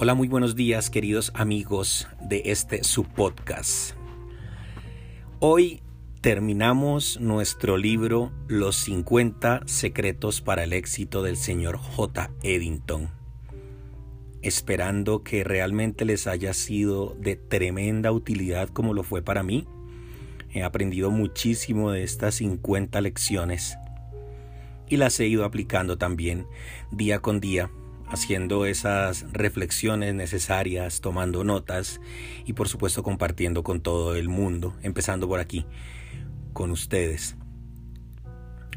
Hola, muy buenos días queridos amigos de este subpodcast. Hoy terminamos nuestro libro Los 50 secretos para el éxito del señor J. Eddington. Esperando que realmente les haya sido de tremenda utilidad como lo fue para mí. He aprendido muchísimo de estas 50 lecciones y las he ido aplicando también día con día haciendo esas reflexiones necesarias, tomando notas y por supuesto compartiendo con todo el mundo, empezando por aquí, con ustedes.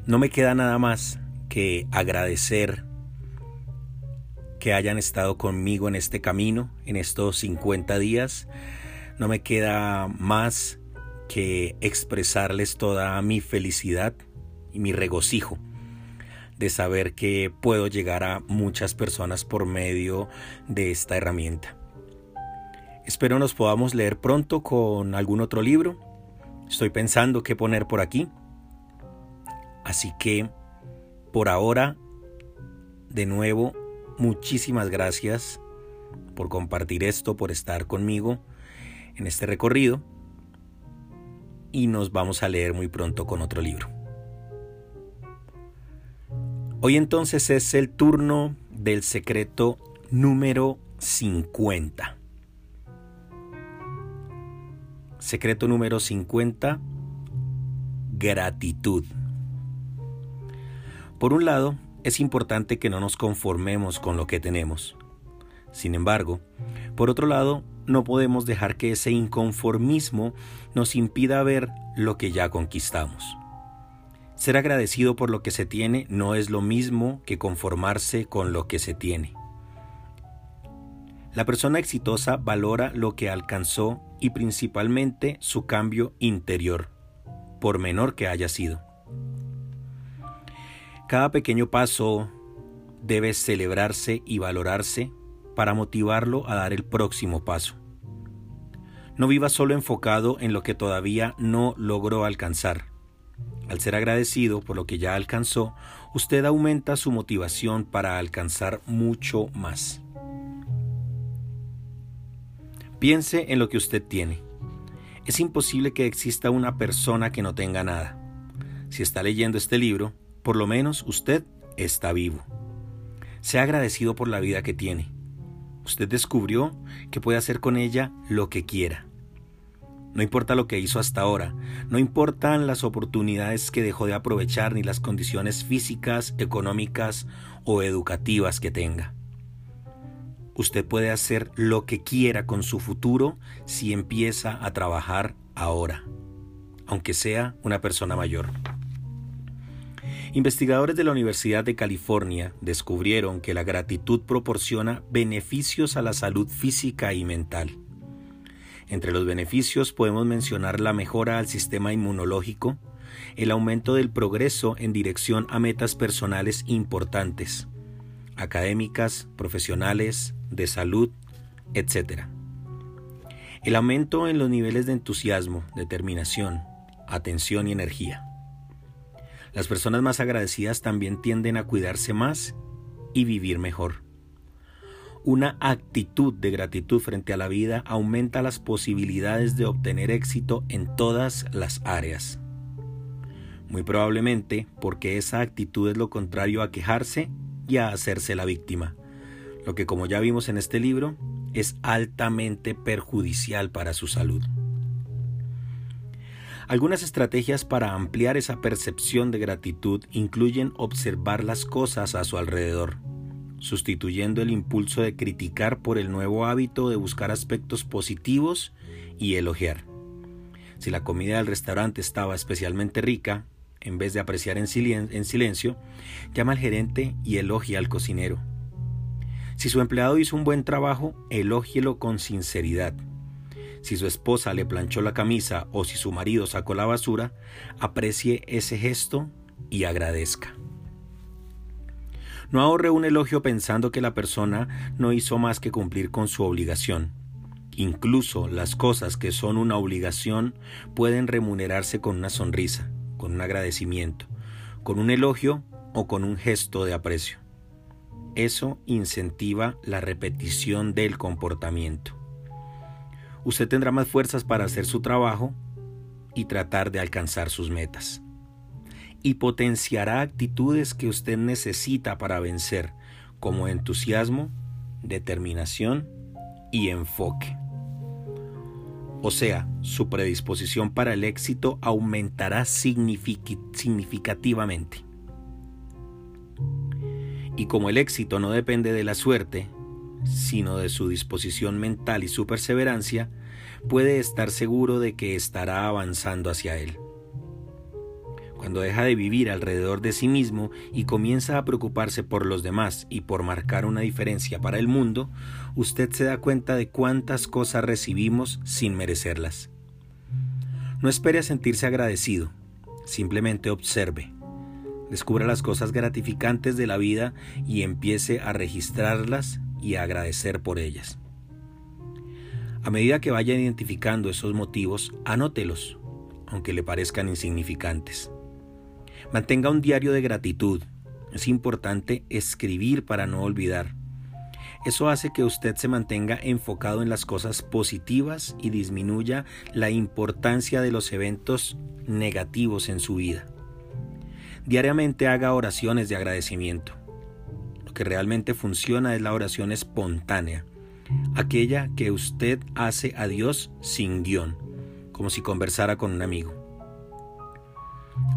No me queda nada más que agradecer que hayan estado conmigo en este camino, en estos 50 días. No me queda más que expresarles toda mi felicidad y mi regocijo de saber que puedo llegar a muchas personas por medio de esta herramienta. Espero nos podamos leer pronto con algún otro libro. Estoy pensando qué poner por aquí. Así que, por ahora, de nuevo, muchísimas gracias por compartir esto, por estar conmigo en este recorrido. Y nos vamos a leer muy pronto con otro libro. Hoy entonces es el turno del secreto número 50. Secreto número 50. Gratitud. Por un lado, es importante que no nos conformemos con lo que tenemos. Sin embargo, por otro lado, no podemos dejar que ese inconformismo nos impida ver lo que ya conquistamos. Ser agradecido por lo que se tiene no es lo mismo que conformarse con lo que se tiene. La persona exitosa valora lo que alcanzó y principalmente su cambio interior, por menor que haya sido. Cada pequeño paso debe celebrarse y valorarse para motivarlo a dar el próximo paso. No viva solo enfocado en lo que todavía no logró alcanzar. Al ser agradecido por lo que ya alcanzó, usted aumenta su motivación para alcanzar mucho más. Piense en lo que usted tiene. Es imposible que exista una persona que no tenga nada. Si está leyendo este libro, por lo menos usted está vivo. Sea agradecido por la vida que tiene. Usted descubrió que puede hacer con ella lo que quiera. No importa lo que hizo hasta ahora, no importan las oportunidades que dejó de aprovechar ni las condiciones físicas, económicas o educativas que tenga. Usted puede hacer lo que quiera con su futuro si empieza a trabajar ahora, aunque sea una persona mayor. Investigadores de la Universidad de California descubrieron que la gratitud proporciona beneficios a la salud física y mental. Entre los beneficios podemos mencionar la mejora al sistema inmunológico, el aumento del progreso en dirección a metas personales importantes, académicas, profesionales, de salud, etc. El aumento en los niveles de entusiasmo, determinación, atención y energía. Las personas más agradecidas también tienden a cuidarse más y vivir mejor. Una actitud de gratitud frente a la vida aumenta las posibilidades de obtener éxito en todas las áreas. Muy probablemente porque esa actitud es lo contrario a quejarse y a hacerse la víctima, lo que como ya vimos en este libro es altamente perjudicial para su salud. Algunas estrategias para ampliar esa percepción de gratitud incluyen observar las cosas a su alrededor sustituyendo el impulso de criticar por el nuevo hábito de buscar aspectos positivos y elogiar. Si la comida del restaurante estaba especialmente rica, en vez de apreciar en, silencio, llama al gerente y elogia al cocinero. Si su empleado hizo un buen trabajo, elógielo con sinceridad. Si su esposa le planchó la camisa o si su marido sacó la basura, aprecie ese gesto y agradezca. No ahorre un elogio pensando que la persona no hizo más que cumplir con su obligación. Incluso las cosas que son una obligación pueden remunerarse con una sonrisa, con un agradecimiento, con un elogio o con un gesto de aprecio. Eso incentiva la repetición del comportamiento. Usted tendrá más fuerzas para hacer su trabajo y tratar de alcanzar sus metas. Y potenciará actitudes que usted necesita para vencer, como entusiasmo, determinación y enfoque. O sea, su predisposición para el éxito aumentará significativamente. Y como el éxito no depende de la suerte, sino de su disposición mental y su perseverancia, puede estar seguro de que estará avanzando hacia él. Cuando deja de vivir alrededor de sí mismo y comienza a preocuparse por los demás y por marcar una diferencia para el mundo, usted se da cuenta de cuántas cosas recibimos sin merecerlas. No espere a sentirse agradecido, simplemente observe. Descubra las cosas gratificantes de la vida y empiece a registrarlas y a agradecer por ellas. A medida que vaya identificando esos motivos, anótelos, aunque le parezcan insignificantes. Mantenga un diario de gratitud. Es importante escribir para no olvidar. Eso hace que usted se mantenga enfocado en las cosas positivas y disminuya la importancia de los eventos negativos en su vida. Diariamente haga oraciones de agradecimiento. Lo que realmente funciona es la oración espontánea, aquella que usted hace a Dios sin guion, como si conversara con un amigo.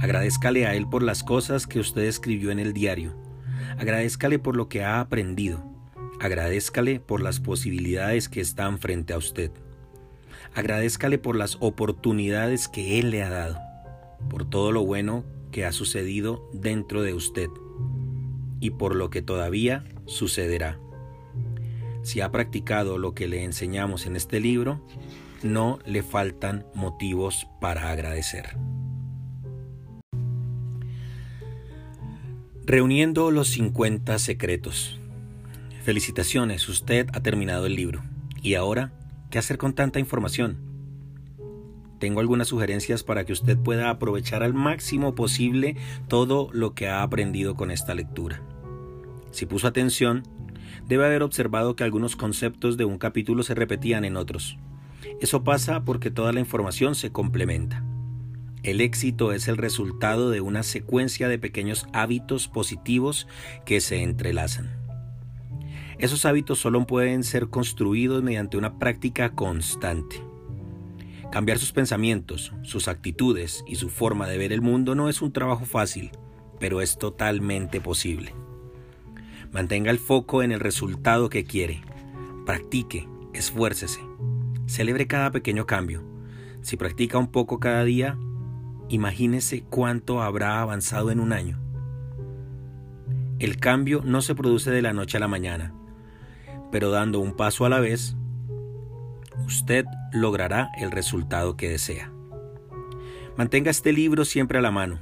Agradezcale a Él por las cosas que usted escribió en el diario. Agradezcale por lo que ha aprendido. Agradezcale por las posibilidades que están frente a usted. Agradezcale por las oportunidades que Él le ha dado, por todo lo bueno que ha sucedido dentro de usted y por lo que todavía sucederá. Si ha practicado lo que le enseñamos en este libro, no le faltan motivos para agradecer. Reuniendo los 50 secretos. Felicitaciones, usted ha terminado el libro. ¿Y ahora qué hacer con tanta información? Tengo algunas sugerencias para que usted pueda aprovechar al máximo posible todo lo que ha aprendido con esta lectura. Si puso atención, debe haber observado que algunos conceptos de un capítulo se repetían en otros. Eso pasa porque toda la información se complementa. El éxito es el resultado de una secuencia de pequeños hábitos positivos que se entrelazan. Esos hábitos solo pueden ser construidos mediante una práctica constante. Cambiar sus pensamientos, sus actitudes y su forma de ver el mundo no es un trabajo fácil, pero es totalmente posible. Mantenga el foco en el resultado que quiere. Practique, esfuércese. Celebre cada pequeño cambio. Si practica un poco cada día, Imagínese cuánto habrá avanzado en un año. El cambio no se produce de la noche a la mañana, pero dando un paso a la vez, usted logrará el resultado que desea. Mantenga este libro siempre a la mano,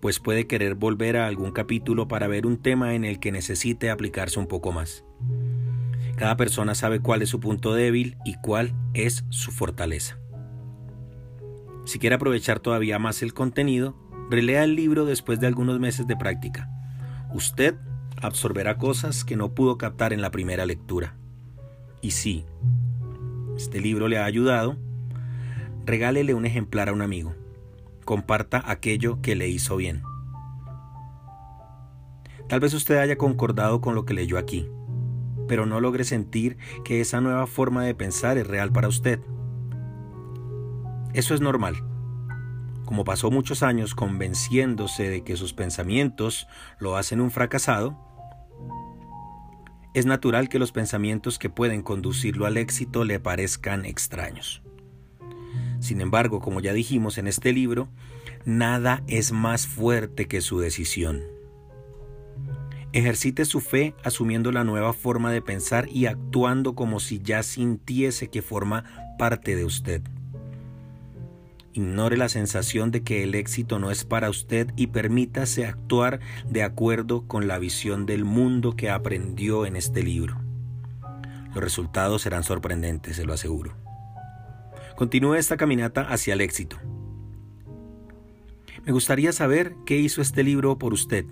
pues puede querer volver a algún capítulo para ver un tema en el que necesite aplicarse un poco más. Cada persona sabe cuál es su punto débil y cuál es su fortaleza. Si quiere aprovechar todavía más el contenido, relea el libro después de algunos meses de práctica. Usted absorberá cosas que no pudo captar en la primera lectura. Y si este libro le ha ayudado, regálele un ejemplar a un amigo. Comparta aquello que le hizo bien. Tal vez usted haya concordado con lo que leyó aquí, pero no logre sentir que esa nueva forma de pensar es real para usted. Eso es normal. Como pasó muchos años convenciéndose de que sus pensamientos lo hacen un fracasado, es natural que los pensamientos que pueden conducirlo al éxito le parezcan extraños. Sin embargo, como ya dijimos en este libro, nada es más fuerte que su decisión. Ejercite su fe asumiendo la nueva forma de pensar y actuando como si ya sintiese que forma parte de usted. Ignore la sensación de que el éxito no es para usted y permítase actuar de acuerdo con la visión del mundo que aprendió en este libro. Los resultados serán sorprendentes, se lo aseguro. Continúe esta caminata hacia el éxito. Me gustaría saber qué hizo este libro por usted.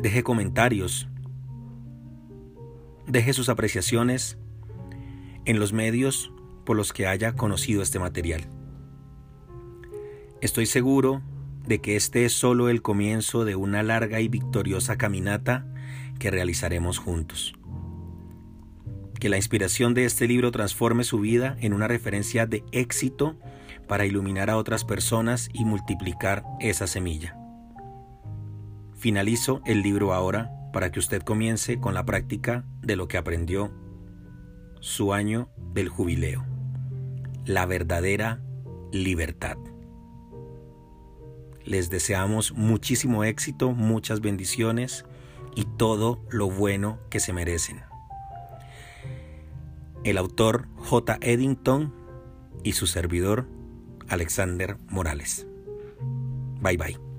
deje comentarios, deje sus apreciaciones en los medios los que haya conocido este material. Estoy seguro de que este es solo el comienzo de una larga y victoriosa caminata que realizaremos juntos. Que la inspiración de este libro transforme su vida en una referencia de éxito para iluminar a otras personas y multiplicar esa semilla. Finalizo el libro ahora para que usted comience con la práctica de lo que aprendió su año del jubileo, la verdadera libertad. Les deseamos muchísimo éxito, muchas bendiciones y todo lo bueno que se merecen. El autor J. Eddington y su servidor Alexander Morales. Bye bye.